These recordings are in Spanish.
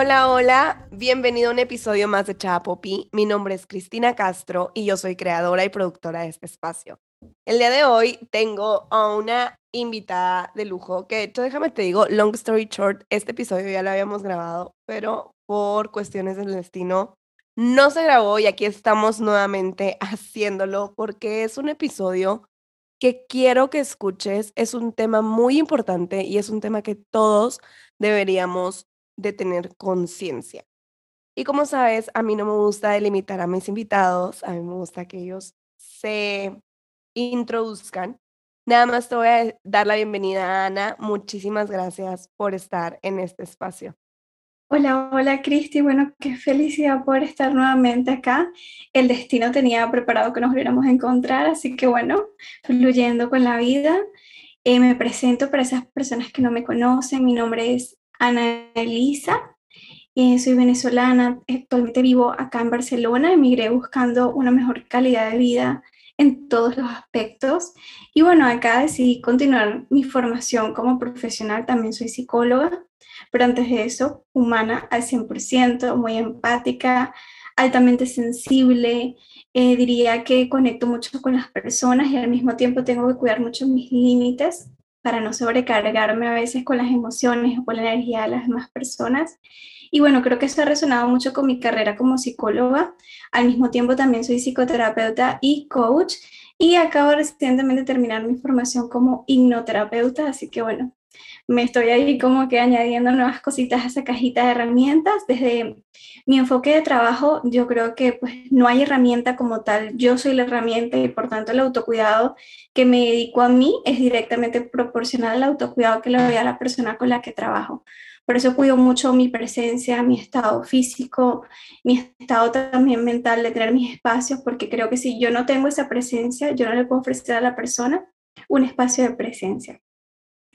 Hola, hola, bienvenido a un episodio más de Chapopi. Mi nombre es Cristina Castro y yo soy creadora y productora de este espacio. El día de hoy tengo a una invitada de lujo, que de hecho déjame te digo, long story short, este episodio ya lo habíamos grabado, pero por cuestiones del destino no se grabó y aquí estamos nuevamente haciéndolo porque es un episodio que quiero que escuches, es un tema muy importante y es un tema que todos deberíamos de tener conciencia. Y como sabes, a mí no me gusta delimitar a mis invitados, a mí me gusta que ellos se introduzcan. Nada más te voy a dar la bienvenida, Ana. Muchísimas gracias por estar en este espacio. Hola, hola Cristi. Bueno, qué felicidad por estar nuevamente acá. El destino tenía preparado que nos volviéramos a encontrar, así que bueno, fluyendo con la vida. Eh, me presento para esas personas que no me conocen. Mi nombre es Ana Elisa. Eh, soy venezolana, actualmente vivo acá en Barcelona, emigré buscando una mejor calidad de vida en todos los aspectos. Y bueno, acá decidí continuar mi formación como profesional, también soy psicóloga, pero antes de eso, humana al 100%, muy empática, altamente sensible, eh, diría que conecto mucho con las personas y al mismo tiempo tengo que cuidar mucho mis límites para no sobrecargarme a veces con las emociones o con la energía de las demás personas. Y bueno, creo que eso ha resonado mucho con mi carrera como psicóloga. Al mismo tiempo también soy psicoterapeuta y coach y acabo recientemente de terminar mi formación como hipnoterapeuta, así que bueno, me estoy ahí como que añadiendo nuevas cositas a esa cajita de herramientas. Desde mi enfoque de trabajo, yo creo que pues no hay herramienta como tal, yo soy la herramienta y por tanto el autocuidado que me dedico a mí es directamente proporcional al autocuidado que le doy a la persona con la que trabajo. Por eso cuido mucho mi presencia, mi estado físico, mi estado también mental de tener mis espacios, porque creo que si yo no tengo esa presencia, yo no le puedo ofrecer a la persona un espacio de presencia.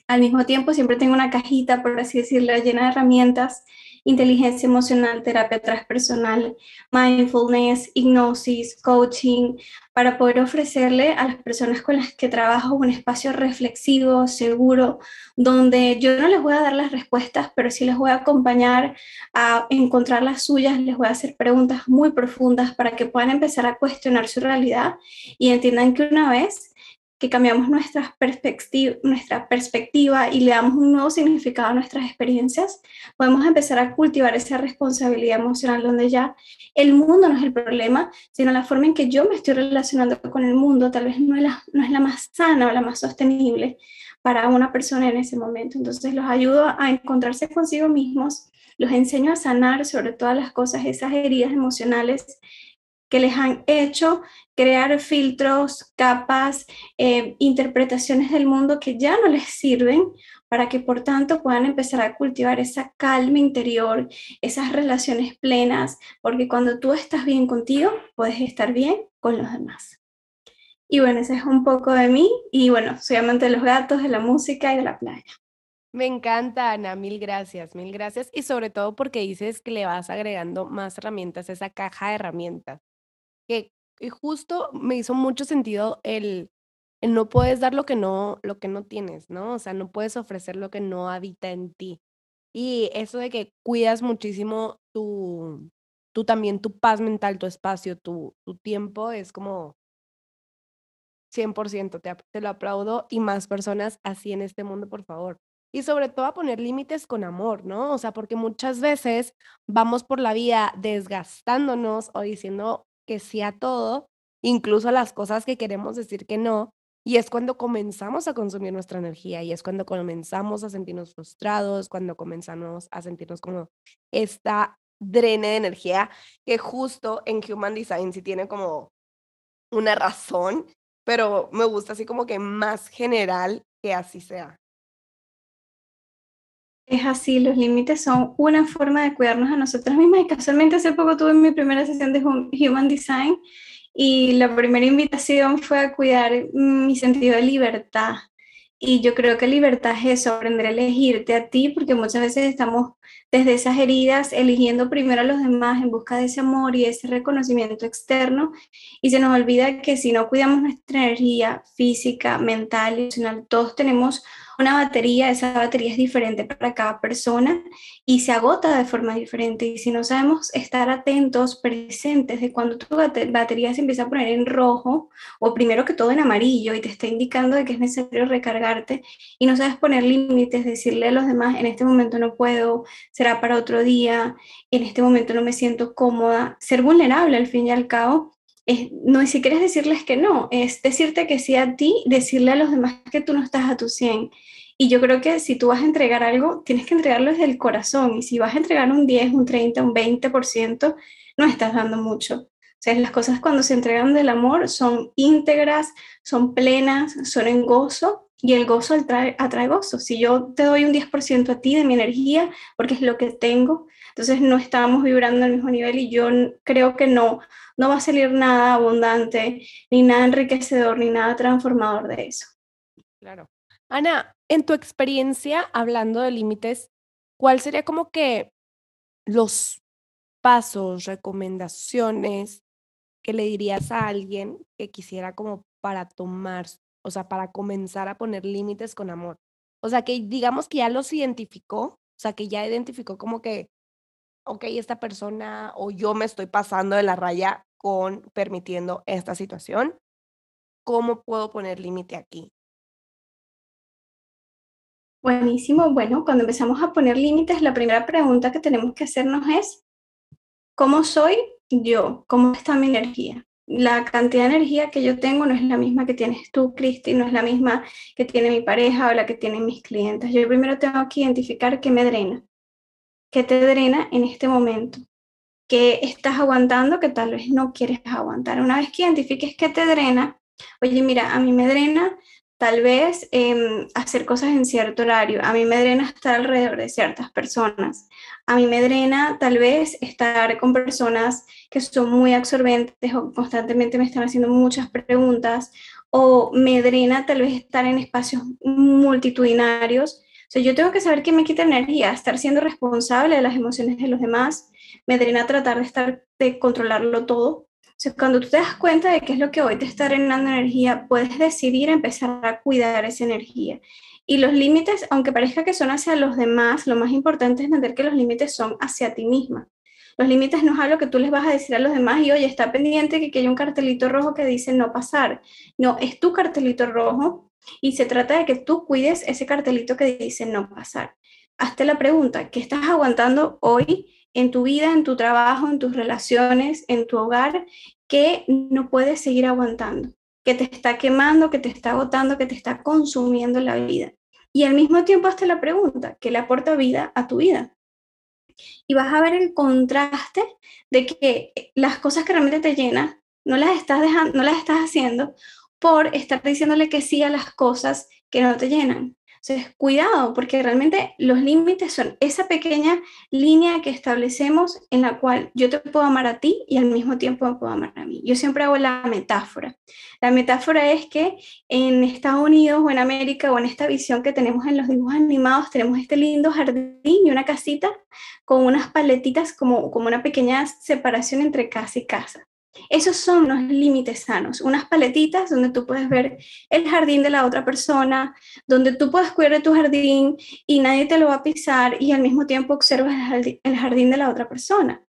Al mismo tiempo, siempre tengo una cajita, por así decirlo, llena de herramientas inteligencia emocional, terapia transpersonal, mindfulness, hipnosis, coaching, para poder ofrecerle a las personas con las que trabajo un espacio reflexivo, seguro, donde yo no les voy a dar las respuestas, pero sí les voy a acompañar a encontrar las suyas, les voy a hacer preguntas muy profundas para que puedan empezar a cuestionar su realidad y entiendan que una vez que cambiamos nuestra perspectiva, nuestra perspectiva y le damos un nuevo significado a nuestras experiencias, podemos empezar a cultivar esa responsabilidad emocional donde ya el mundo no es el problema, sino la forma en que yo me estoy relacionando con el mundo tal vez no es la, no es la más sana o la más sostenible para una persona en ese momento. Entonces los ayudo a encontrarse consigo mismos, los enseño a sanar sobre todas las cosas, esas heridas emocionales que les han hecho crear filtros, capas, eh, interpretaciones del mundo que ya no les sirven para que por tanto puedan empezar a cultivar esa calma interior, esas relaciones plenas, porque cuando tú estás bien contigo, puedes estar bien con los demás. Y bueno, ese es un poco de mí y bueno, soy amante de los gatos, de la música y de la playa. Me encanta, Ana, mil gracias, mil gracias. Y sobre todo porque dices que le vas agregando más herramientas, esa caja de herramientas que justo me hizo mucho sentido el, el no puedes dar lo que no, lo que no tienes, ¿no? O sea, no puedes ofrecer lo que no habita en ti. Y eso de que cuidas muchísimo tu, tú también, tu paz mental, tu espacio, tu, tu tiempo, es como 100%, te, te lo aplaudo y más personas así en este mundo, por favor. Y sobre todo a poner límites con amor, ¿no? O sea, porque muchas veces vamos por la vida desgastándonos o diciendo que sí a todo, incluso a las cosas que queremos decir que no. Y es cuando comenzamos a consumir nuestra energía y es cuando comenzamos a sentirnos frustrados, cuando comenzamos a sentirnos como esta drene de energía que justo en Human Design sí tiene como una razón, pero me gusta así como que más general que así sea. Es así, los límites son una forma de cuidarnos a nosotros mismas y casualmente hace poco tuve mi primera sesión de Human Design y la primera invitación fue a cuidar mi sentido de libertad. Y yo creo que libertad es eso, aprender a elegirte a ti, porque muchas veces estamos desde esas heridas, eligiendo primero a los demás en busca de ese amor y ese reconocimiento externo. Y se nos olvida que si no cuidamos nuestra energía física, mental y emocional, todos tenemos una batería, esa batería es diferente para cada persona y se agota de forma diferente. Y si no sabemos estar atentos, presentes de cuando tu batería se empieza a poner en rojo o primero que todo en amarillo y te está indicando de que es necesario recargarte y no sabes poner límites, decirle a los demás, en este momento no puedo, será para otro día, en este momento no me siento cómoda, ser vulnerable al fin y al cabo no es si quieres decirles que no, es decirte que sí a ti, decirle a los demás que tú no estás a tu 100. Y yo creo que si tú vas a entregar algo, tienes que entregarlo desde el corazón. Y si vas a entregar un 10, un 30, un 20%, no estás dando mucho. O sea, las cosas cuando se entregan del amor son íntegras, son plenas, son en gozo y el gozo atrae, atrae gozo. Si yo te doy un 10% a ti de mi energía, porque es lo que tengo, entonces no estamos vibrando al mismo nivel y yo creo que no, no va a salir nada abundante, ni nada enriquecedor, ni nada transformador de eso. Claro. Ana, en tu experiencia, hablando de límites, ¿cuál sería como que los pasos, recomendaciones que le dirías a alguien que quisiera como para tomar, o sea, para comenzar a poner límites con amor? O sea, que digamos que ya los identificó, o sea, que ya identificó como que ok, esta persona o yo me estoy pasando de la raya con permitiendo esta situación, ¿cómo puedo poner límite aquí? Buenísimo. Bueno, cuando empezamos a poner límites, la primera pregunta que tenemos que hacernos es, ¿cómo soy yo? ¿Cómo está mi energía? La cantidad de energía que yo tengo no es la misma que tienes tú, Cristi, no es la misma que tiene mi pareja o la que tienen mis clientes. Yo primero tengo que identificar qué me drena que te drena en este momento, que estás aguantando, que tal vez no quieres aguantar. Una vez que identifiques qué te drena, oye, mira, a mí me drena tal vez em, hacer cosas en cierto horario, a mí me drena estar alrededor de ciertas personas, a mí me drena tal vez estar con personas que son muy absorbentes o constantemente me están haciendo muchas preguntas, o me drena tal vez estar en espacios multitudinarios sea, yo tengo que saber qué me quita energía, estar siendo responsable de las emociones de los demás, me drena tratar de estar, de controlarlo todo. O cuando tú te das cuenta de qué es lo que hoy te está drenando energía, puedes decidir empezar a cuidar esa energía. Y los límites, aunque parezca que son hacia los demás, lo más importante es entender que los límites son hacia ti misma. Los límites no es algo que tú les vas a decir a los demás y, oye, está pendiente que, que hay un cartelito rojo que dice no pasar. No, es tu cartelito rojo y se trata de que tú cuides ese cartelito que dice no pasar. Hazte la pregunta, ¿qué estás aguantando hoy en tu vida, en tu trabajo, en tus relaciones, en tu hogar, que no puedes seguir aguantando? Que te está quemando, que te está agotando, que te está consumiendo la vida. Y al mismo tiempo hazte la pregunta, ¿qué le aporta vida a tu vida? Y vas a ver el contraste de que las cosas que realmente te llenan no las estás dejando, no las estás haciendo por estar diciéndole que sí a las cosas que no te llenan. Entonces, cuidado, porque realmente los límites son esa pequeña línea que establecemos en la cual yo te puedo amar a ti y al mismo tiempo puedo amar a mí. Yo siempre hago la metáfora. La metáfora es que en Estados Unidos o en América o en esta visión que tenemos en los dibujos animados, tenemos este lindo jardín y una casita con unas paletitas como, como una pequeña separación entre casa y casa. Esos son los límites sanos, unas paletitas donde tú puedes ver el jardín de la otra persona, donde tú puedes cuidar tu jardín y nadie te lo va a pisar y al mismo tiempo observas el jardín, de la otra persona.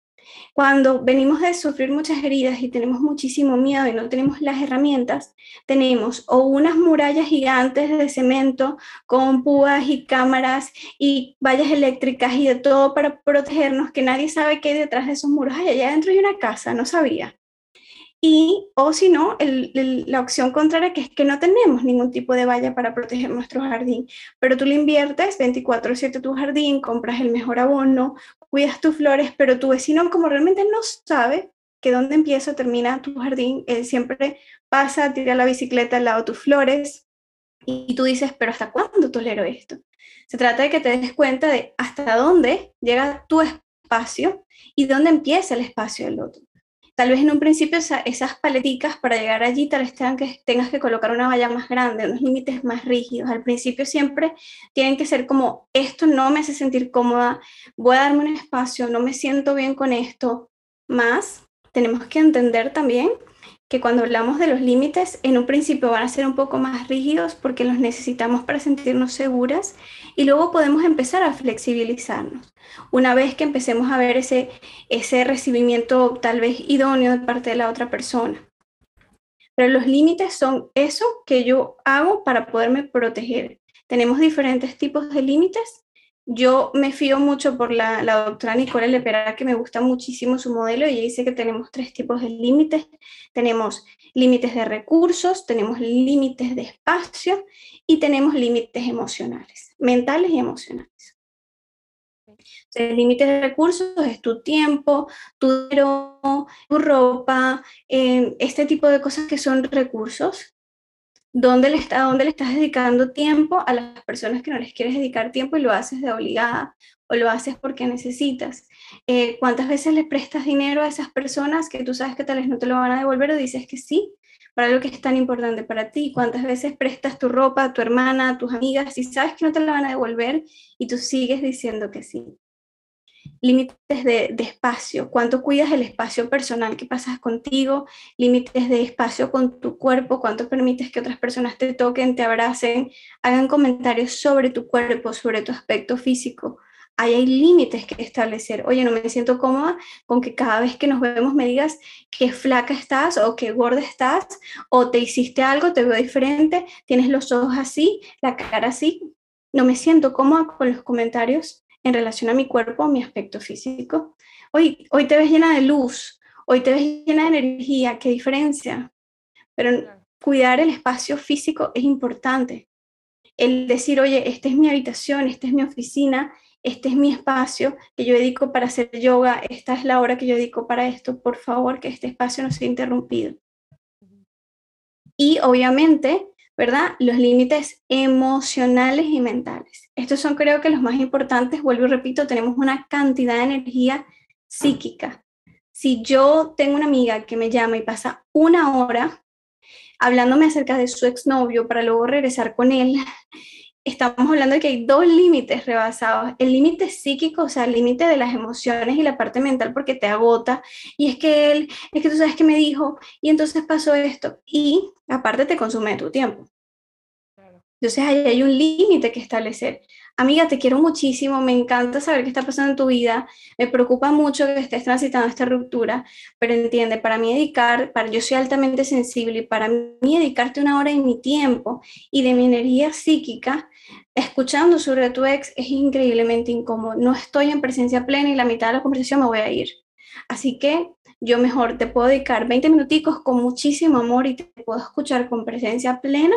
Cuando venimos de sufrir muchas heridas y tenemos muchísimo miedo y no tenemos las herramientas, tenemos o unas murallas gigantes de cemento con púas y cámaras y vallas eléctricas y de todo para protegernos, que nadie sabe qué hay detrás de esos muros. Ay, allá adentro hay una casa, no sabía. Y, o si no, la opción contraria, que es que no tenemos ningún tipo de valla para proteger nuestro jardín, pero tú le inviertes 24/7 tu jardín, compras el mejor abono, cuidas tus flores, pero tu vecino como realmente no sabe que dónde empieza o termina tu jardín, él siempre pasa, tira la bicicleta al lado de tus flores y tú dices, pero ¿hasta cuándo tolero esto? Se trata de que te des cuenta de hasta dónde llega tu espacio y dónde empieza el espacio del otro. Tal vez en un principio esas paleticas para llegar allí tal vez que, tengas que colocar una valla más grande, unos límites más rígidos. Al principio siempre tienen que ser como, esto no me hace sentir cómoda, voy a darme un espacio, no me siento bien con esto. Más, tenemos que entender también que cuando hablamos de los límites, en un principio van a ser un poco más rígidos porque los necesitamos para sentirnos seguras y luego podemos empezar a flexibilizarnos. Una vez que empecemos a ver ese, ese recibimiento tal vez idóneo de parte de la otra persona. Pero los límites son eso que yo hago para poderme proteger. Tenemos diferentes tipos de límites yo me fío mucho por la, doctora Nicole Lepera, que me gusta muchísimo su modelo, y ella dice que tenemos tres tipos de límites. Tenemos límites de recursos, tenemos límites de espacio y tenemos límites emocionales, mentales y emocionales. El límite de recursos es tu tiempo, tu dinero, tu ropa, eh, este tipo de cosas que son recursos dónde le, está, dónde le estás dedicando tiempo a las personas que no les quieres dedicar tiempo y lo haces de obligada o lo haces porque necesitas. Eh, ¿Cuántas veces le prestas dinero a esas personas que tú sabes que tal vez no te lo van a devolver o dices que sí para lo que es tan importante para ti? ¿Cuántas veces prestas tu ropa a tu hermana, a tus amigas y sabes que no te la van a devolver y tú sigues diciendo que sí? Límites de, espacio, cuánto cuidas el espacio personal que pasas contigo, límites de espacio con tu cuerpo, cuánto permites que otras personas te toquen, te abracen, hagan comentarios sobre tu cuerpo, sobre tu aspecto físico. Ahí hay límites que establecer. Oye, no me siento cómoda con que cada vez que nos vemos me digas qué flaca estás o qué gorda estás o te hiciste algo, te veo diferente, tienes los ojos así, la cara así. No me siento cómoda con los comentarios en relación a mi cuerpo, a mi aspecto físico. Hoy, hoy te ves llena de luz, hoy te ves llena de energía, qué diferencia. Pero cuidar el espacio físico es importante. El decir, oye, esta es mi habitación, esta es mi oficina, este es mi espacio que yo dedico para hacer yoga, esta es la hora que yo dedico para esto, por favor, que este espacio no sea interrumpido. Y obviamente ¿verdad? Los límites emocionales y mentales. Estos son creo que los más importantes, vuelvo y repito, tenemos una cantidad de energía psíquica. Si yo tengo una amiga que me llama y pasa una hora hablándome acerca de su exnovio para luego regresar con él, estamos hablando de que hay dos límites rebasados. El límite psíquico, o sea, el límite de las emociones y la parte mental porque te agota. Y es que él, es que tú sabes que me dijo, y entonces pasó esto. Y aparte te consume tu tiempo. Entonces ahí hay un límite que establecer. Amiga, te quiero muchísimo, me encanta saber qué está pasando en tu vida, me preocupa mucho que estés transitando esta ruptura, pero entiende, para mí dedicar, para yo soy altamente sensible y para mí dedicarte una hora de mi tiempo y de mi energía psíquica escuchando sobre tu ex es increíblemente incómodo. No estoy en presencia plena y la mitad de la conversación me voy a ir. Así que yo mejor te puedo dedicar 20 minuticos con muchísimo amor y te puedo escuchar con presencia plena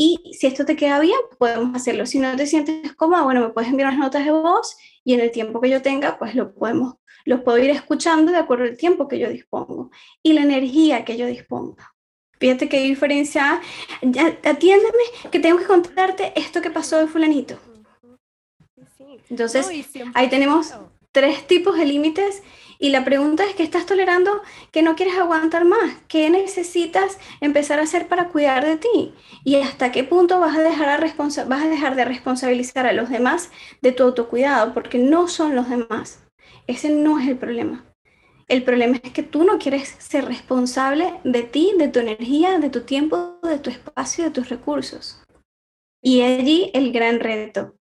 y si esto te queda bien, podemos hacerlo. Si no te sientes cómoda, bueno, me puedes enviar unas notas de voz y en el tiempo que yo tenga, pues lo podemos, los puedo ir escuchando de acuerdo al tiempo que yo dispongo y la energía que yo disponga. Fíjate qué diferencia. Atiéndeme, que tengo que contarte esto que pasó de fulanito. Entonces, ahí tenemos tres tipos de límites y la pregunta es, ¿qué estás tolerando que no quieres aguantar más? ¿Qué necesitas empezar a hacer para cuidar de ti? ¿Y hasta qué punto vas a dejar, a vas a dejar de responsabilizar a los demás de tu autocuidado? Porque no son los demás. Ese no es el problema. El problema es que tú no quieres ser responsable de ti, de tu energía, de tu tiempo, de tu espacio, de tus recursos. Y allí el gran reto.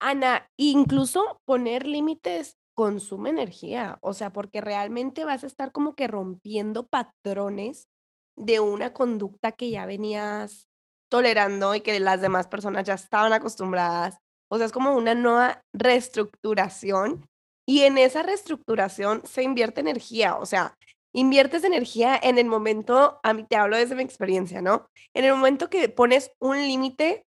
Ana, incluso poner límites consume energía, o sea, porque realmente vas a estar como que rompiendo patrones de una conducta que ya venías tolerando y que las demás personas ya estaban acostumbradas. O sea, es como una nueva reestructuración y en esa reestructuración se invierte energía, o sea, inviertes energía en el momento, a mí te hablo desde mi experiencia, ¿no? En el momento que pones un límite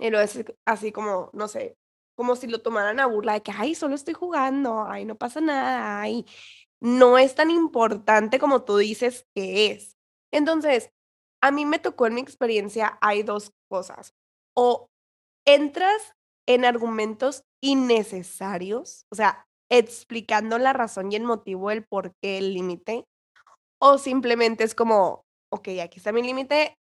y lo es así como, no sé, como si lo tomaran a burla de que, ay, solo estoy jugando, ay, no pasa nada, ay, no es tan importante como tú dices que es. Entonces, a mí me tocó en mi experiencia, hay dos cosas. O entras en argumentos innecesarios, o sea, explicando la razón y el motivo del por qué el límite, o simplemente es como, ok, aquí está mi límite,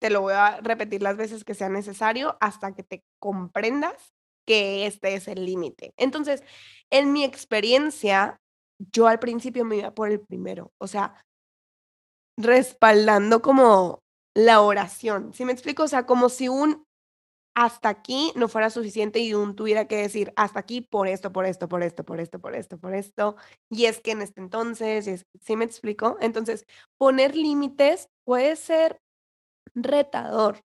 te lo voy a repetir las veces que sea necesario hasta que te comprendas que este es el límite. Entonces, en mi experiencia, yo al principio me iba por el primero, o sea, respaldando como la oración, ¿sí me explico? O sea, como si un hasta aquí no fuera suficiente y un tuviera que decir hasta aquí por esto, por esto, por esto, por esto, por esto, por esto. Y es que en este entonces, ¿sí me explico? Entonces, poner límites puede ser retador.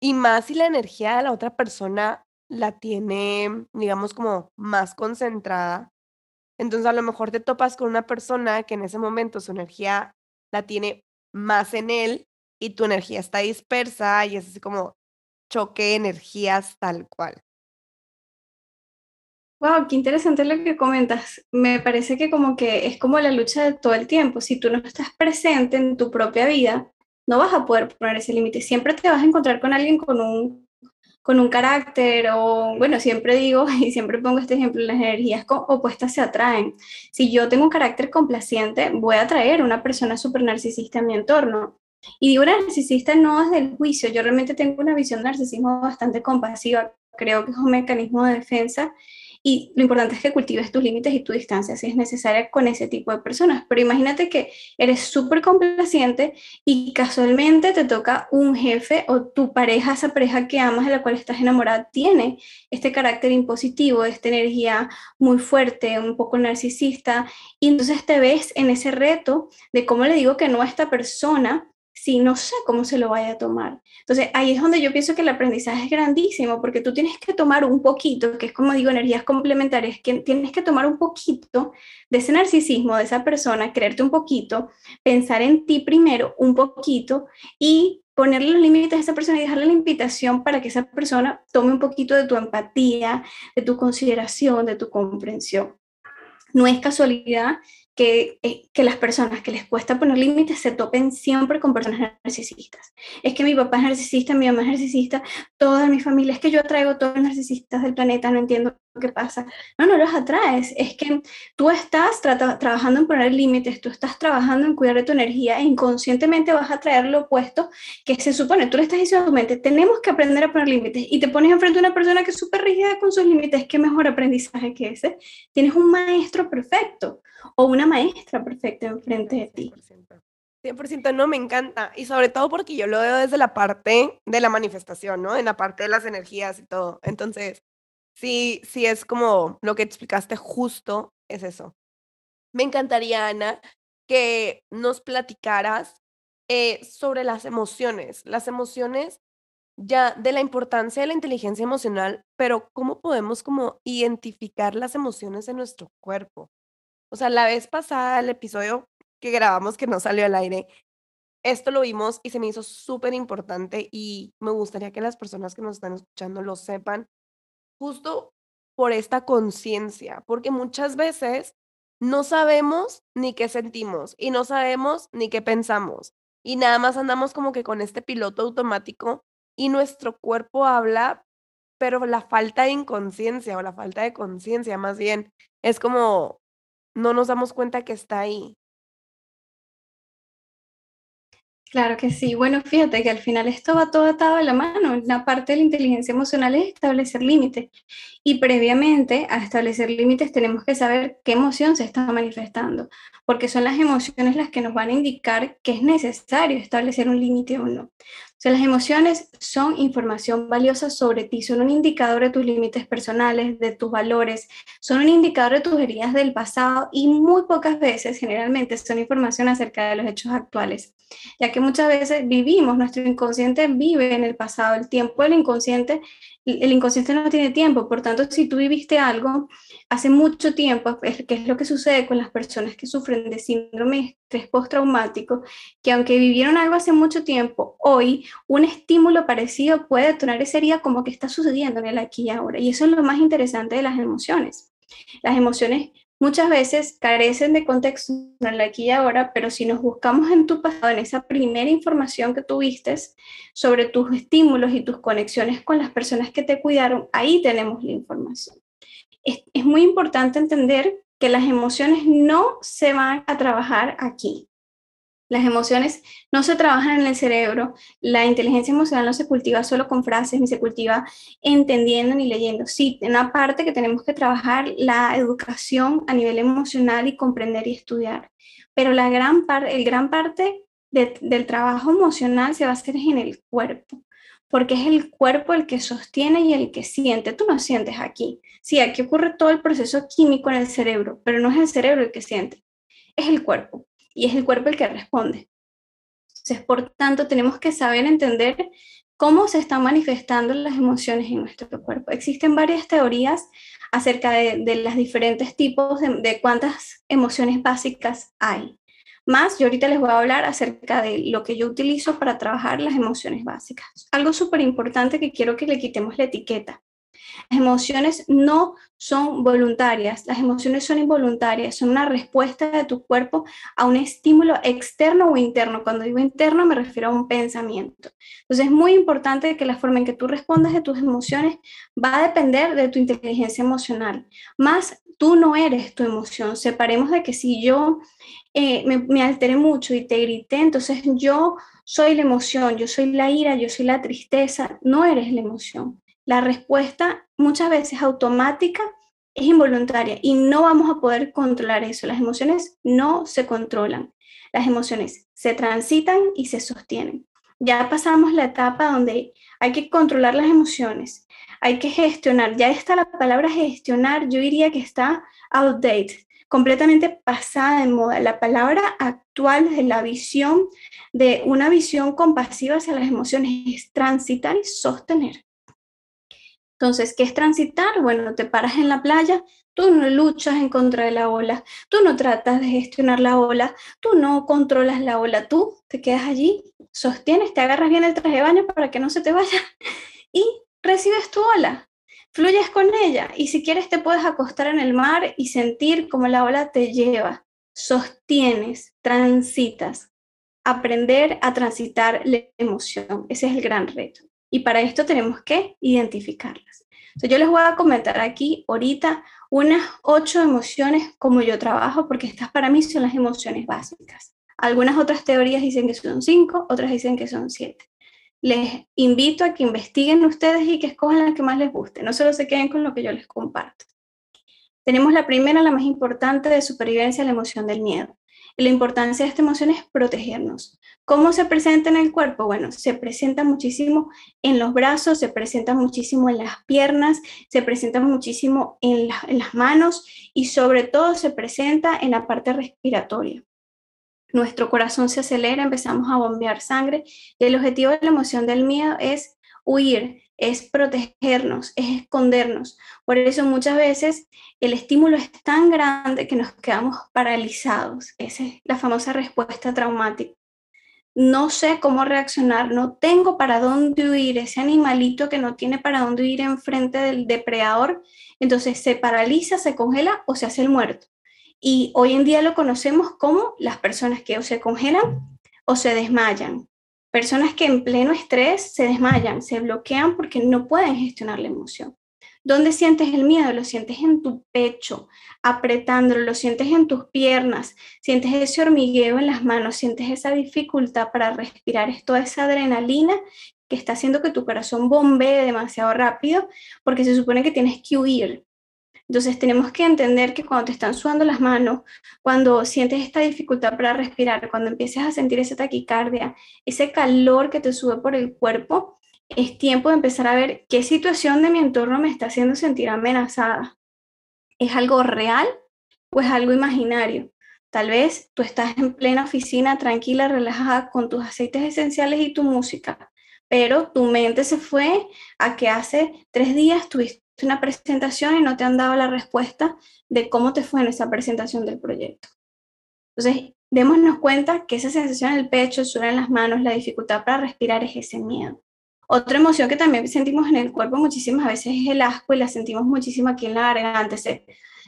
Y más si la energía de la otra persona la tiene, digamos, como más concentrada. Entonces, a lo mejor te topas con una persona que en ese momento su energía la tiene más en él y tu energía está dispersa y es así como choque energías tal cual. Wow, qué interesante lo que comentas. Me parece que como que es como la lucha de todo el tiempo. Si tú no estás presente en tu propia vida, no vas a poder poner ese límite. Siempre te vas a encontrar con alguien con un, con un carácter o, bueno, siempre digo y siempre pongo este ejemplo, las energías opuestas se atraen. Si yo tengo un carácter complaciente, voy a atraer una persona súper narcisista en mi entorno. Y digo narcisista no desde el juicio, yo realmente tengo una visión de narcisismo bastante compasiva, creo que es un mecanismo de defensa y lo importante es que cultives tus límites y tu distancia si es necesaria con ese tipo de personas. Pero imagínate que eres súper complaciente y casualmente te toca un jefe o tu pareja, esa pareja que amas, de la cual estás enamorada, tiene este carácter impositivo, esta energía muy fuerte, un poco narcisista. Y entonces te ves en ese reto de cómo le digo que no a esta persona si no sé cómo se lo vaya a tomar. Entonces, ahí es donde yo pienso que el aprendizaje es grandísimo, porque tú tienes que tomar un poquito, que es como digo, energías complementarias, tienes que tomar un poquito de ese narcisismo de esa persona, creerte un poquito, pensar en ti primero un poquito y ponerle los límites a esa persona y dejarle la invitación para que esa persona tome un poquito de tu empatía, de tu consideración, de tu comprensión. No es casualidad que, eh, que, las personas que les cuesta poner límites se topen siempre con personas narcisistas. Es que mi papá es narcisista, mi mamá es narcisista, toda mi familia, es que yo atraigo todos los narcisistas del planeta, no entiendo qué pasa. No, no los atraes, es que tú estás trabajando en poner límites, tú estás trabajando en cuidar de tu energía e inconscientemente vas a traer lo opuesto que se supone, tú le estás diciendo a tu mente, tenemos que aprender a poner límites y te pones enfrente de una persona que es súper rígida con sus límites, qué mejor aprendizaje que ese. Tienes un maestro perfecto o una maestra perfecta enfrente de ti. 100%. no me encanta. Y sobre todo porque yo lo veo desde la parte de la manifestación, ¿no? En la parte de las energías y todo. Entonces, sí, sí es como lo que explicaste justo, es eso. Me encantaría, Ana, que nos platicaras eh, sobre las emociones. Las emociones ya de la importancia de la inteligencia emocional, pero cómo podemos como identificar las emociones en nuestro cuerpo. O sea, la vez pasada, el episodio que grabamos que no salió al aire, esto lo vimos y se me hizo súper importante y me gustaría que las personas que nos están escuchando lo sepan justo por esta conciencia, porque muchas veces no sabemos ni qué sentimos y no sabemos ni qué pensamos y nada más andamos como que con este piloto automático y nuestro cuerpo habla, pero la falta de inconsciencia o la falta de conciencia más bien es como no nos damos cuenta que está ahí. Claro que sí. Bueno, fíjate que al final esto va todo atado a la mano. La parte de la inteligencia emocional es establecer límites. Y previamente a establecer límites tenemos que saber qué emoción se está manifestando, porque son las emociones las que nos van a indicar que es necesario establecer un límite o no sea, las emociones son información valiosa sobre ti, son un indicador de tus límites personales, de tus valores, son un indicador de tus heridas del pasado y muy pocas veces, generalmente, son información acerca de los hechos actuales, ya que muchas veces vivimos, nuestro inconsciente vive en el pasado, el tiempo del inconsciente el inconsciente no tiene tiempo, por tanto, si tú viviste algo hace mucho tiempo, que es lo que sucede con las personas que sufren de síndrome de estrés postraumático, que aunque vivieron algo hace mucho tiempo, hoy un estímulo parecido puede detonar esa herida como que está sucediendo en el aquí y ahora. Y eso es lo más interesante de las emociones. Las emociones muchas veces carecen de contexto aquí y ahora, pero si nos buscamos en tu pasado, en esa primera información que tuviste sobre tus estímulos y tus conexiones con las personas que te cuidaron, ahí tenemos la información. es muy importante entender que las emociones no se van a trabajar aquí. Las emociones no se trabajan en el cerebro, la inteligencia emocional no se cultiva solo con frases, ni se cultiva entendiendo ni leyendo. Sí, una parte que tenemos que trabajar la educación a nivel emocional y comprender y estudiar, pero la gran parte, el gran parte del trabajo emocional se va a hacer en el cuerpo, porque es el cuerpo el que sostiene y el que siente. Tú no sientes aquí. Sí, aquí ocurre todo el proceso químico en el cerebro, pero no es el cerebro el que siente, es el cuerpo y es el cuerpo el que responde. Entonces, por tanto, tenemos que saber entender cómo se están manifestando las emociones en nuestro cuerpo. Existen varias teorías acerca de, de los diferentes tipos de, de cuántas emociones básicas hay. Más, yo ahorita les voy a hablar acerca de lo que yo utilizo para trabajar las emociones básicas. Algo súper importante que quiero que le quitemos la etiqueta. Las emociones no son voluntarias, las emociones son involuntarias, son una respuesta de tu cuerpo a un estímulo externo o interno. Cuando digo interno me refiero a un pensamiento. Entonces es muy importante que la forma en que tú respondas de tus emociones va a depender de tu inteligencia emocional. Más tú no eres tu emoción. Separemos de que si yo eh, me, me alteré mucho y te grité, entonces yo soy la emoción, yo soy la ira, yo soy la tristeza, no eres la emoción la respuesta muchas veces automática es involuntaria y no vamos a poder controlar eso. Las emociones no se controlan. Las emociones se transitan y se sostienen. Ya pasamos la etapa donde hay que controlar las emociones, hay que gestionar. Ya está la palabra gestionar, yo diría que está outdated, completamente pasada de moda. La palabra actual de la visión, de una visión compasiva hacia las emociones, es transitar y sostener. Entonces, ¿qué es transitar? Bueno, te paras en la playa, tú no luchas en contra de la ola, tú no tratas de gestionar la ola, tú no controlas la ola, tú te quedas allí, sostienes, te agarras bien el traje de baño para que no se te vaya y recibes tu ola, fluyes con ella y si quieres te puedes acostar en el mar y sentir cómo la ola te lleva, sostienes, transitas, aprender a transitar la emoción, ese es el gran reto. Y para esto tenemos que identificarlas. yo les voy a comentar aquí ahorita unas ocho emociones como yo trabajo, porque estas para mí son las emociones básicas. Algunas otras teorías dicen que son cinco, otras dicen que son siete. Les invito a que investiguen ustedes y que escojan la que más les guste, no solo se queden con lo que yo les comparto. Tenemos la primera, la más importante de supervivencia, la emoción del miedo. La importancia de esta emoción es protegernos. ¿Cómo se presenta en el cuerpo? Bueno, se presenta muchísimo en los brazos, se presenta muchísimo en las piernas, se presenta muchísimo en, las manos y sobre todo se presenta en la parte respiratoria. Nuestro corazón se acelera, empezamos a bombear sangre y el objetivo de la emoción del miedo es huir, es protegernos, es escondernos. Por eso muchas veces el estímulo es tan grande que nos quedamos paralizados. Esa es la famosa respuesta traumática no sé cómo reaccionar, no tengo para dónde huir, ese animalito que no tiene para dónde huir enfrente del depredador, entonces se paraliza, se congela o se hace el muerto. Y hoy en día lo conocemos como las personas que o se congelan o se desmayan. Personas que en pleno estrés se desmayan, se bloquean porque no pueden gestionar la emoción. ¿Dónde sientes el miedo? Lo sientes en tu pecho, apretándolo, lo sientes en tus piernas, sientes ese hormigueo en las manos, sientes esa dificultad para respirar, es toda esa adrenalina que está haciendo que tu corazón bombee demasiado rápido porque se supone que tienes que huir. Entonces tenemos que entender que cuando te están sudando las manos, cuando sientes esta dificultad para respirar, cuando empieces a sentir esa taquicardia, ese calor que te sube por el cuerpo, es tiempo de empezar a ver qué situación de mi entorno me está haciendo sentir amenazada. ¿Es algo real o es algo imaginario? Tal vez tú estás en plena oficina, tranquila, relajada, con tus aceites esenciales y tu música, pero tu mente se fue a que hace tres días tuviste una presentación y no te han dado la respuesta de cómo te fue en esa presentación del proyecto. Entonces, démonos cuenta que esa sensación en el pecho, el en las manos, la dificultad para respirar es ese miedo. Otra emoción que también sentimos en el cuerpo muchísimas veces es el asco y la sentimos muchísimo aquí en la garganta,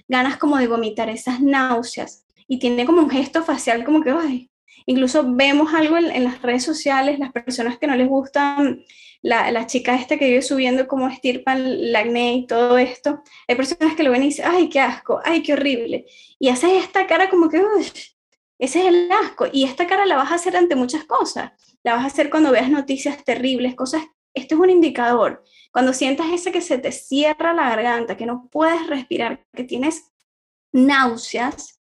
ganas como de vomitar, esas náuseas. Y tiene como un gesto facial como que, ay, Incluso vemos algo en, las redes sociales, las personas que no les gustan, la, la chica esta que vive subiendo cómo estirpan el acné y todo esto, hay personas que lo ven y dicen, ay, qué asco, ay, qué horrible. Y haces esta cara como que, uy, ese es el asco. Y esta cara la vas a hacer ante muchas cosas. La vas a hacer cuando veas noticias terribles, cosas. Este es un indicador. Cuando sientas ese que se te cierra la garganta, que no puedes respirar, que tienes náuseas,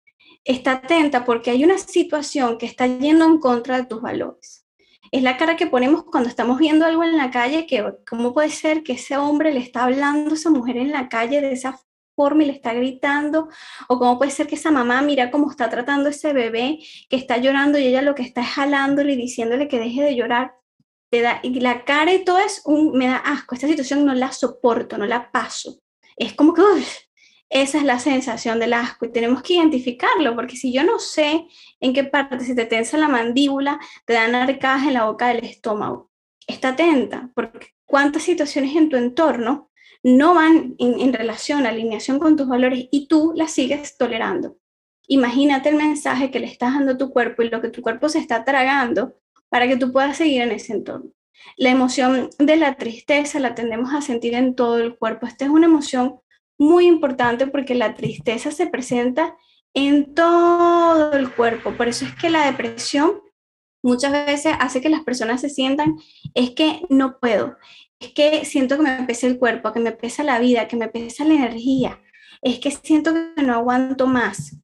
está atenta porque hay una situación que está yendo en contra de tus valores. Es la cara que ponemos cuando estamos viendo algo en la calle, que cómo puede ser que ese hombre le está hablando a esa mujer en la calle de esa forma y le está gritando, o cómo puede ser que esa mamá mira cómo está tratando a ese bebé que está llorando y ella lo que está es jalándole y diciéndole que deje de llorar. Te da, y la cara y todo es un, me da asco, esta situación no la soporto, no la paso. Es como que, esa es la sensación del asco y tenemos que identificarlo, porque si yo no sé en qué parte se te tensa la mandíbula, te dan arcadas en la boca del estómago, está atenta, porque cuántas situaciones en tu entorno no van en, relación, alineación con tus valores y tú las sigues tolerando. Imagínate el mensaje que le estás dando a tu cuerpo y lo que tu cuerpo se está tragando para que tú puedas seguir en ese entorno. La emoción de la tristeza la tendemos a sentir en todo el cuerpo. Esta es una emoción muy importante porque la tristeza se presenta en todo el cuerpo. Por eso es que la depresión muchas veces hace que las personas se sientan, es que no puedo, es que siento que me pesa el cuerpo, que me pesa la vida, que me pesa la energía, es que siento que no aguanto más,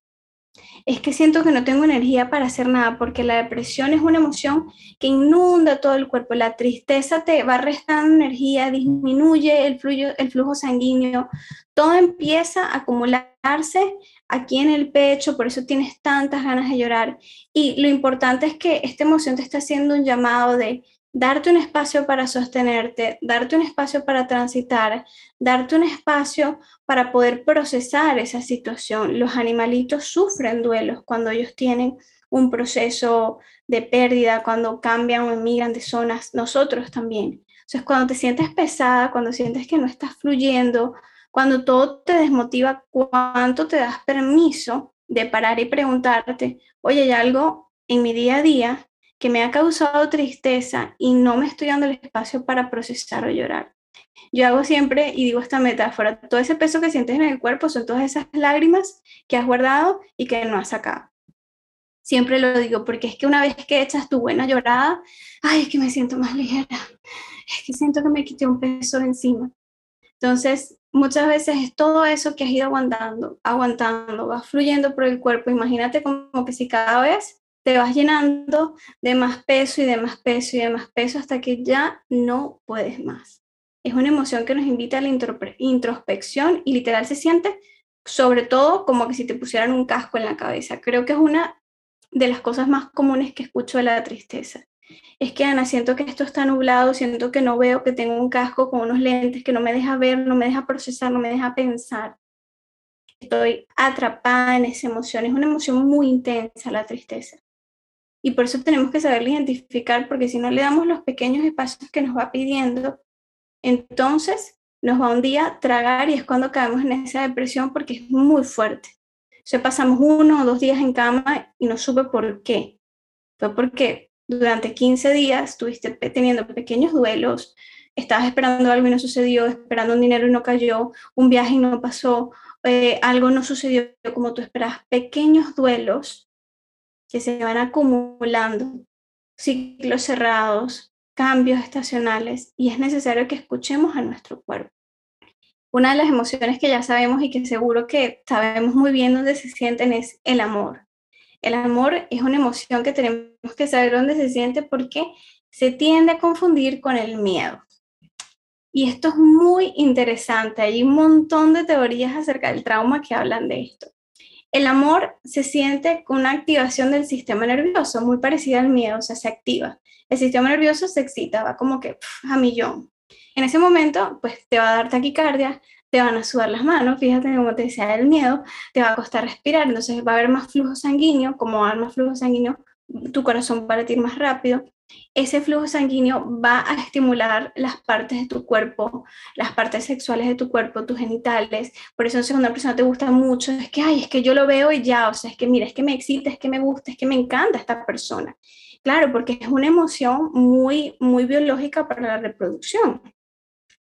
es que siento que no tengo energía para hacer nada, porque la depresión es una emoción que inunda todo el cuerpo, la tristeza te va restando energía, disminuye el flujo, el flujo sanguíneo, todo empieza a acumularse aquí en el pecho, por eso tienes tantas ganas de llorar. Y lo importante es que esta emoción te está haciendo un llamado de darte un espacio para sostenerte, darte un espacio para transitar, darte un espacio para poder procesar esa situación. Los animalitos sufren duelos cuando ellos tienen un proceso de pérdida, cuando cambian o emigran de zonas, nosotros también. Entonces, cuando te sientes pesada, cuando sientes que no estás fluyendo, cuando todo te desmotiva, ¿cuánto te das permiso de parar y preguntarte, oye, hay algo en mi día a día que me ha causado tristeza y no me estoy dando el espacio para procesar o llorar. Yo hago siempre, y digo esta metáfora, todo ese peso que sientes en el cuerpo son todas esas lágrimas que has guardado y que no has sacado. Siempre lo digo, porque es que una vez que echas tu buena llorada, ay, es que me siento más ligera, es que siento que me quité un peso encima. Entonces, muchas veces es todo eso que has ido aguantando, aguantando, va fluyendo por el cuerpo. Imagínate como que si cada vez te vas llenando de más peso y de más peso y de más peso hasta que ya no puedes más. Es una emoción que nos invita a la introspección y literal se siente sobre todo como que si te pusieran un casco en la cabeza. Creo que es una de las cosas más comunes que escucho de la tristeza. Es que Ana, siento que esto está nublado, siento que no veo, que tengo un casco con unos lentes que no me deja ver, no me deja procesar, no me deja pensar. Estoy atrapada en esa emoción, es una emoción muy intensa la tristeza. Y por eso tenemos que saber identificar, porque si no le damos los pequeños espacios que nos va pidiendo, entonces nos va un día tragar y es cuando caemos en esa depresión porque es muy fuerte. O pasamos uno o dos días en cama y no supe por qué. Fue porque durante 15 días estuviste teniendo pequeños duelos, estabas esperando algo y no sucedió, esperando un dinero y no cayó, un viaje y no pasó, eh, algo no sucedió como tú esperabas, pequeños duelos que se van acumulando, ciclos cerrados, cambios estacionales, y es necesario que escuchemos a nuestro cuerpo. Una de las emociones que ya sabemos y que seguro que sabemos muy bien dónde se sienten es el amor. El amor es una emoción que tenemos que saber dónde se siente porque se tiende a confundir con el miedo. Y esto es muy interesante. Hay un montón de teorías acerca del trauma que hablan de esto. El amor se siente con una activación del sistema nervioso, muy parecida al miedo, o sea, se activa. El sistema nervioso se excita, va como que a millón. En ese momento, pues te va a dar taquicardia, te van a sudar las manos, fíjate como te decía el miedo, te va a costar respirar, entonces va a haber más flujo sanguíneo, como va a haber más flujo sanguíneo, tu corazón va a latir más rápido, ese flujo sanguíneo va a estimular las partes de tu cuerpo, las partes sexuales de tu cuerpo, tus genitales. Por eso si una persona te gusta mucho, es que, ay, es que yo lo veo y ya, o sea, es que mira, es que me excita, es que me gusta, es que me encanta esta persona. Claro, porque es una emoción muy, muy biológica para la reproducción.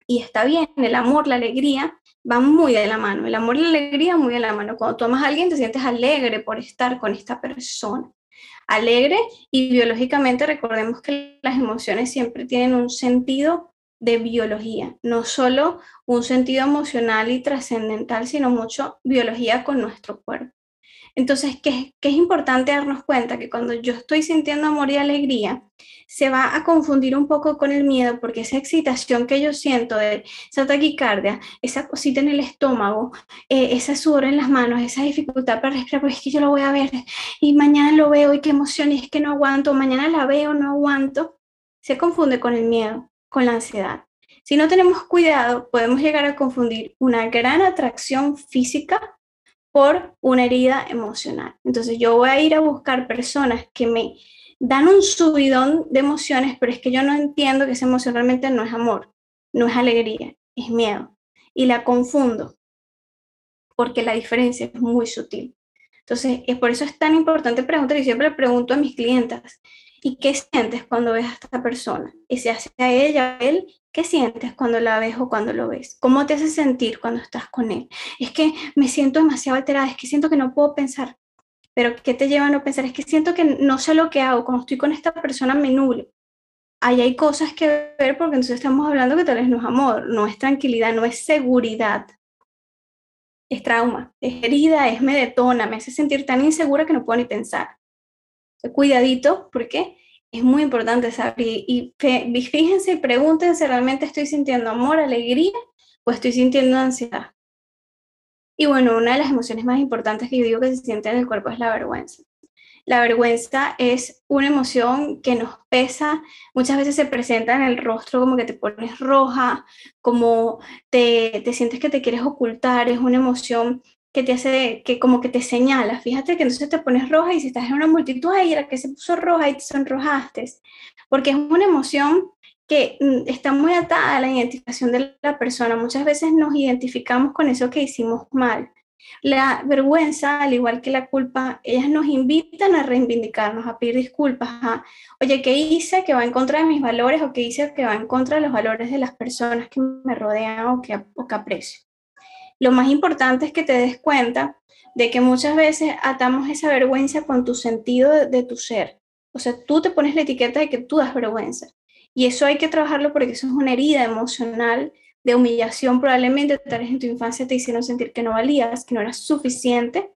Y está bien, el amor, la alegría van muy de la mano. El amor y la alegría muy de la mano. Cuando tú amas a alguien, te sientes alegre por estar con esta persona alegre y biológicamente recordemos que las emociones siempre tienen un sentido de biología, no solo un sentido emocional y trascendental, sino mucho biología con nuestro cuerpo. Entonces, ¿qué, es importante darnos cuenta? Que cuando yo estoy sintiendo amor y alegría, se va a confundir un poco con el miedo, porque esa excitación que yo siento de esa taquicardia, esa cosita en el estómago, eh, esa sudor en las manos, esa dificultad para respirar, pues es que yo lo voy a ver y mañana lo veo y qué emoción, y es que no aguanto, mañana la veo, no aguanto, se confunde con el miedo, con la ansiedad. Si no tenemos cuidado, podemos llegar a confundir una gran atracción física por una herida emocional. Entonces yo voy a ir a buscar personas que me dan un subidón de emociones, pero es que yo no entiendo que esa emoción realmente no es amor, no es alegría, es miedo. Y la confundo porque la diferencia es muy sutil. Entonces, es por eso es tan importante preguntar, y siempre pregunto a mis clientas, ¿y qué sientes cuando ves a esta persona? Y si hace a ella, a él, ¿Qué sientes cuando la ves o cuando lo ves? ¿Cómo te hace sentir cuando estás con él? Es que me siento demasiado alterada, es que siento que no puedo pensar. Pero ¿qué te lleva a no pensar? Es que siento que no sé lo que hago. Cuando estoy con esta persona me nulo. Ahí hay cosas que ver porque entonces estamos hablando que tal vez no es amor, no es tranquilidad, no es seguridad. Es trauma, es herida, es me detona, me hace sentir tan insegura que no puedo ni pensar. Cuidadito, ¿por qué? Es muy importante saber y, fíjense y pregúntense, ¿realmente estoy sintiendo amor, alegría o estoy sintiendo ansiedad? Y bueno, una de las emociones más importantes que yo digo que se siente en el cuerpo es la vergüenza. La vergüenza es una emoción que nos pesa, muchas veces se presenta en el rostro como que te pones roja, como te, te sientes que te quieres ocultar, es una emoción que te hace, que como que te señala. Fíjate que entonces te pones roja y si estás en una multitud, ahí era que se puso roja y te sonrojaste. Porque es una emoción que mm, está muy atada a la identificación de la persona. Muchas veces nos identificamos con eso que hicimos mal. La vergüenza, al igual que la culpa, ellas nos invitan a reivindicarnos, a pedir disculpas, oye, ¿qué hice que va en contra de mis valores o qué hice que va en contra de los valores de las personas que me rodean o que, o que aprecio? Lo más importante es que te des cuenta de que muchas veces atamos esa vergüenza con tu sentido de, tu ser. O sea, tú te pones la etiqueta de que tú das vergüenza. Y eso hay que trabajarlo porque eso es una herida emocional de humillación. Probablemente tal vez en tu infancia te hicieron sentir que no valías, que no eras suficiente.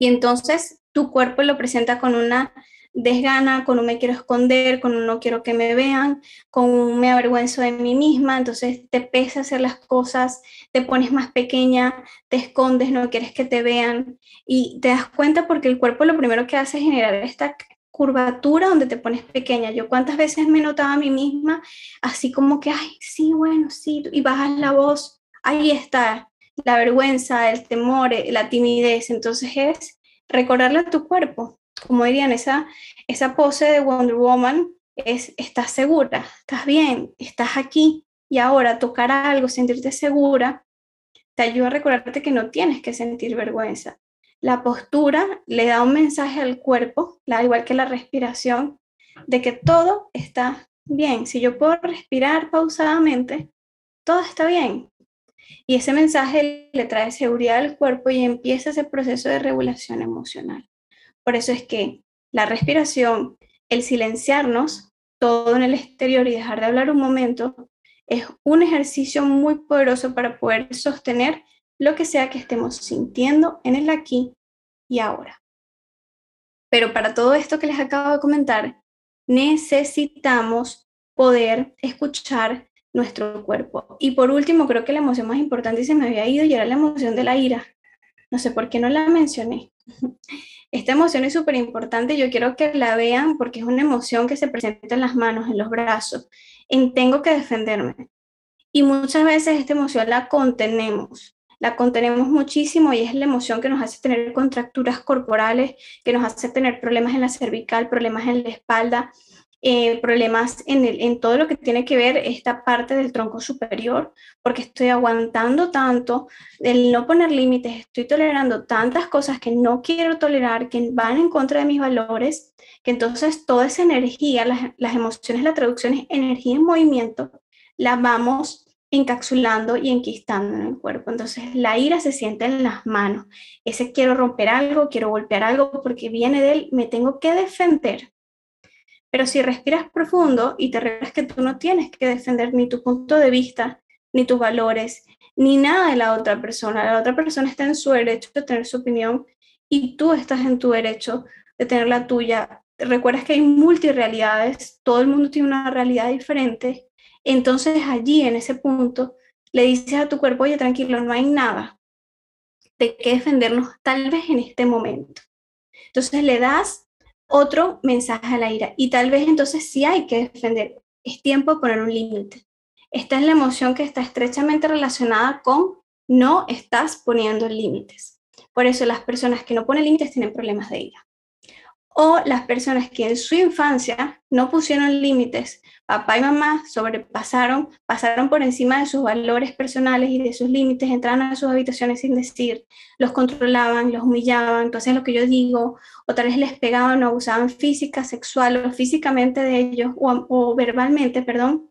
Y entonces tu cuerpo lo presenta con una desgana, con un me quiero esconder, con un no quiero que me vean, con un me avergüenzo de mí misma, entonces te pesa hacer las cosas, te pones más pequeña, te escondes, no quieres que te vean y te das cuenta porque el cuerpo lo primero que hace es generar esta curvatura donde te pones pequeña. Yo cuántas veces me notaba a mí misma así como que, ay, sí, bueno, sí, y bajas la voz, ahí está la vergüenza, el temor, la timidez, entonces es recordarle a tu cuerpo, como dirían, esa, esa pose de Wonder Woman es, estás segura, estás bien, estás aquí y ahora tocar algo, sentirte segura, te ayuda a recordarte que no tienes que sentir vergüenza. La postura le da un mensaje al cuerpo, igual que la respiración, de que todo está bien. Si yo puedo respirar pausadamente, todo está bien. Y ese mensaje le trae seguridad al cuerpo y empieza ese proceso de regulación emocional. Por eso es que la respiración, el silenciarnos todo en el exterior y dejar de hablar un momento, es un ejercicio muy poderoso para poder sostener lo que sea que estemos sintiendo en el aquí y ahora. Pero para todo esto que les acabo de comentar, necesitamos poder escuchar nuestro cuerpo. Y por último, creo que la emoción más importante y se me había ido y era la emoción de la ira. No sé por qué no la mencioné. Esta emoción es súper importante, yo quiero que la vean porque es una emoción que se presenta en las manos, en los brazos, en tengo que defenderme. Y muchas veces esta emoción la contenemos, la contenemos muchísimo y es la emoción que nos hace tener contracturas corporales, que nos hace tener problemas en la cervical, problemas en la espalda, eh, problemas en, todo lo que tiene que ver esta parte del tronco superior, porque estoy aguantando tanto, el no poner límites, estoy tolerando tantas cosas que no quiero tolerar, que van en contra de mis valores, que entonces toda esa energía, las, las emociones, la traducción es energía en movimiento, la vamos encapsulando y enquistando en el cuerpo. Entonces la ira se siente en las manos. Ese quiero romper algo, quiero golpear algo porque viene de él, me tengo que defender. Pero si respiras profundo y te recuerdas que tú no tienes que defender ni tu punto de vista, ni tus valores, ni nada de la otra persona. La otra persona está en su derecho de tener su opinión y tú estás en tu derecho de tener la tuya. Recuerdas que hay multirealidades, todo el mundo tiene una realidad diferente. Entonces allí, en ese punto, le dices a tu cuerpo, oye, tranquilo, no hay nada de qué defendernos tal vez en este momento. Entonces le das otro mensaje a la ira. Y tal vez entonces sí hay que defender. Es tiempo de poner un límite. Esta es la emoción que está estrechamente relacionada con no estás poniendo límites. Por eso las personas que no ponen límites tienen problemas de ira. O las personas que en su infancia no pusieron límites papá y mamá sobrepasaron, pasaron por encima de sus valores personales y de sus límites, entraron a sus habitaciones sin decir, los controlaban, los humillaban, entonces lo que yo digo, o tal vez les pegaban o abusaban física, sexual o físicamente de ellos o, o verbalmente, perdón.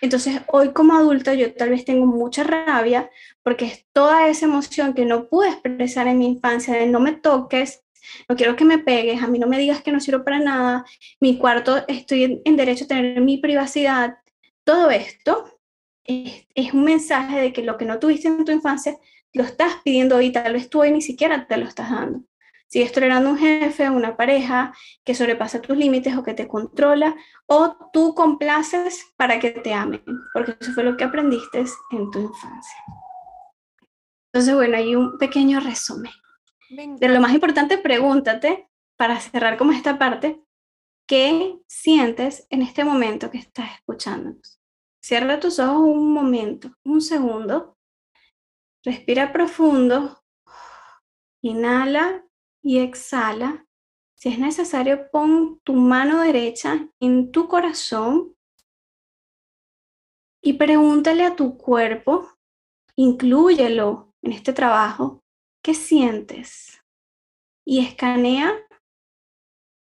Entonces hoy como adulto yo tal vez tengo mucha rabia porque es toda esa emoción que no pude expresar en mi infancia de no me toques, no quiero que me pegues, a mí no me digas que no sirvo para nada, mi cuarto estoy en, derecho a tener mi privacidad. Todo esto es, un mensaje de que lo que no tuviste en tu infancia lo estás pidiendo hoy, tal vez tú hoy ni siquiera te lo estás dando. Sigues tolerando un jefe, una pareja que sobrepasa tus límites o que te controla, o tú complaces para que te amen, porque eso fue lo que aprendiste en tu infancia. Entonces, bueno, hay un pequeño resumen. Pero lo más importante, pregúntate, para cerrar como esta parte, ¿qué sientes en este momento que estás escuchándonos? Cierra tus ojos un momento, un segundo. Respira profundo. Inhala y exhala. Si es necesario, pon tu mano derecha en tu corazón y pregúntale a tu cuerpo, inclúyelo en este trabajo, ¿Qué sientes? Y escanea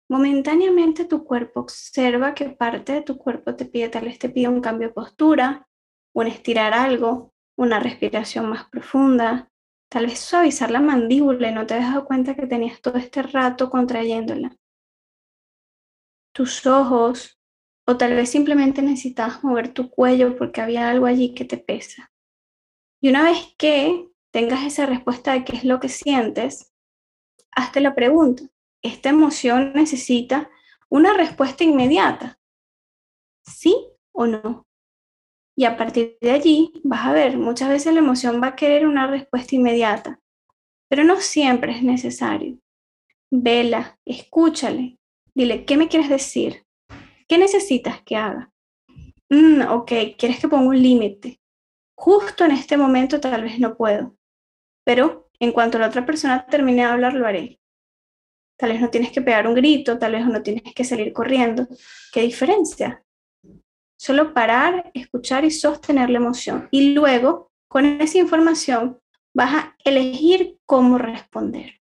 momentáneamente tu cuerpo. Observa qué parte de tu cuerpo te pide, tal vez te pide un cambio de postura, un estirar algo, una respiración más profunda, tal vez suavizar la mandíbula y no te has dado cuenta que tenías todo este rato contrayéndola. Tus ojos, o tal vez simplemente necesitas mover tu cuello porque había algo allí que te pesa. Y una vez que tengas esa respuesta de qué es lo que sientes, hazte la pregunta. ¿Esta emoción necesita una respuesta inmediata? ¿Sí o no? Y a partir de allí vas a ver, muchas veces la emoción va a querer una respuesta inmediata, pero no siempre es necesario. Vela, escúchale, dile, ¿qué me quieres decir? ¿Qué necesitas que haga? Mm, ok, ¿quieres que ponga un límite? Justo en este momento tal vez no puedo pero en cuanto la otra persona termine de hablar, lo haré. Tal vez no tienes que pegar un grito, tal vez no tienes que salir corriendo. ¿Qué diferencia? Solo parar, escuchar y sostener la emoción. Y luego, con esa información, vas a elegir cómo responder.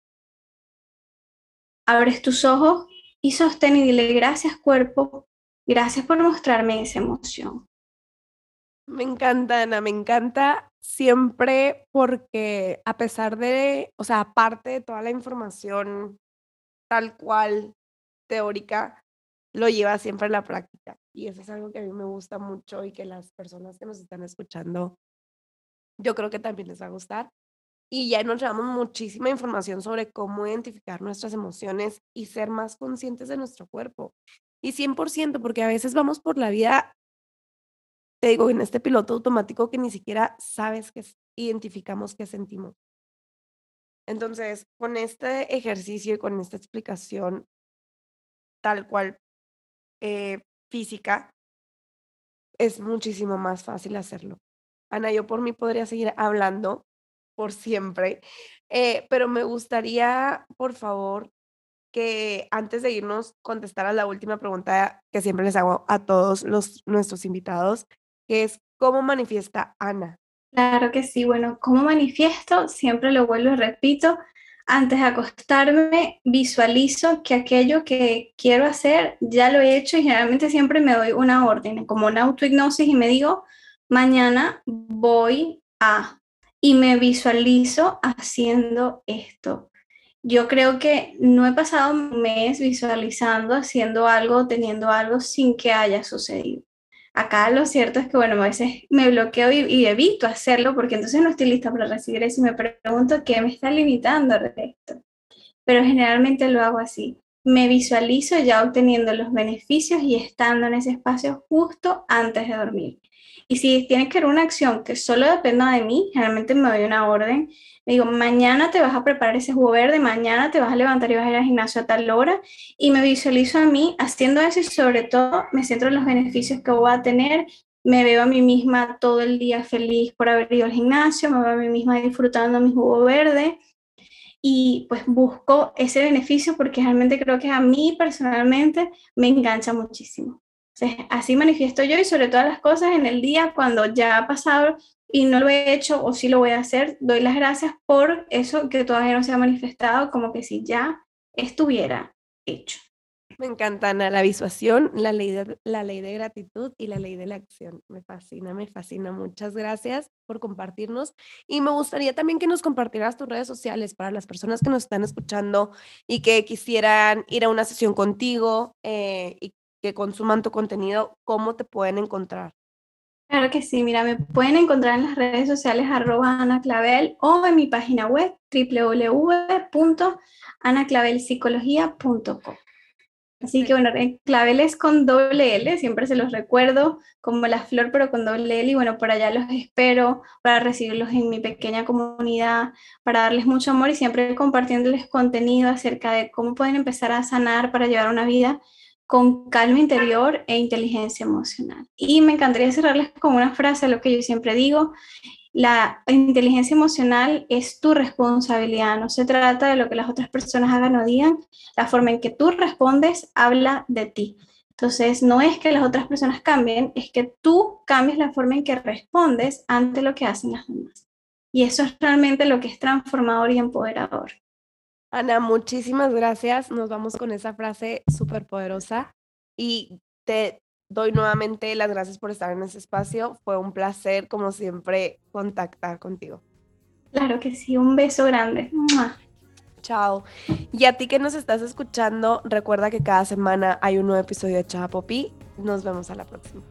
Abres tus ojos y sostén y dile gracias cuerpo, gracias por mostrarme esa emoción. Me encanta, Ana, me encanta siempre porque a pesar de, o sea, aparte de toda la información tal cual teórica, lo lleva siempre a la práctica. Y eso es algo que a mí me gusta mucho y que las personas que nos están escuchando, yo creo que también les va a gustar. Y ya nos llevamos muchísima información sobre cómo identificar nuestras emociones y ser más conscientes de nuestro cuerpo. Y 100%, porque a veces vamos por la vida te digo, en este piloto automático que ni siquiera sabes que identificamos qué sentimos. Entonces, con este ejercicio y con esta explicación tal cual eh, física, es muchísimo más fácil hacerlo. Ana, yo por mí podría seguir hablando por siempre, eh, pero me gustaría, por favor, que antes de irnos contestaras la última pregunta que siempre les hago a todos los, nuestros invitados, que es ¿cómo manifiesta Ana? Claro que sí, bueno, ¿cómo manifiesto? Siempre lo vuelvo y repito, antes de acostarme visualizo que aquello que quiero hacer ya lo he hecho y generalmente siempre me doy una orden, como una autohipnosis y me digo, mañana voy a, y me visualizo haciendo esto. Yo creo que no he pasado un mes visualizando, haciendo algo, teniendo algo sin que haya sucedido. Acá lo cierto es que, bueno, a veces me bloqueo y, evito hacerlo porque entonces no estoy lista para recibir eso y me pregunto qué me está limitando esto. Pero generalmente lo hago así. Me visualizo ya obteniendo los beneficios y estando en ese espacio justo antes de dormir. Y si tiene que ser una acción que solo dependa de mí, generalmente me doy una orden. Me digo, mañana te vas a preparar ese jugo verde, mañana te vas a levantar y vas a ir al gimnasio a tal hora. Y me visualizo a mí haciendo eso y sobre todo me centro en los beneficios que voy a tener. Me veo a mí misma todo el día feliz por haber ido al gimnasio, me veo a mí misma disfrutando mi jugo verde y pues busco ese beneficio porque realmente creo que a mí personalmente me engancha muchísimo así manifiesto yo y sobre todas las cosas en el día cuando ya ha pasado y no lo he hecho o sí lo voy a hacer, doy las gracias por eso que todavía no se ha manifestado, como que si ya estuviera hecho. Me encanta, Ana, la visualización, la ley, de, la ley de gratitud y la ley de la acción. Me fascina, me fascina. Muchas gracias por compartirnos. Y me gustaría también que nos compartieras tus redes sociales para las personas que nos están escuchando y que quisieran ir a una sesión contigo eh, y que consuman tu contenido, ¿cómo te pueden encontrar? Claro que sí, mira, me pueden encontrar en las redes sociales arroba anaclavel o en mi página web www.anaclavelpsicología.com. Así que bueno, clavel es con doble L, siempre se los recuerdo, como la flor, pero con doble L. Y bueno, por allá los espero para recibirlos en mi pequeña comunidad, para darles mucho amor y siempre compartiéndoles contenido acerca de cómo pueden empezar a sanar para llevar una vida con calma interior e inteligencia emocional. Y me encantaría cerrarles con una frase, lo que yo siempre digo, la inteligencia emocional es tu responsabilidad, no se trata de lo que las otras personas hagan o digan, la forma en que tú respondes habla de ti. Entonces, no es que las otras personas cambien, es que tú cambies la forma en que respondes ante lo que hacen las demás. Y eso es realmente lo que es transformador y empoderador. Ana, muchísimas gracias. Nos vamos con esa frase súper poderosa y te doy nuevamente las gracias por estar en ese espacio. Fue un placer, como siempre, contactar contigo. Claro que sí, un beso grande. Chao. Y a ti que nos estás escuchando, recuerda que cada semana hay un nuevo episodio de Chava Popi. Nos vemos a la próxima.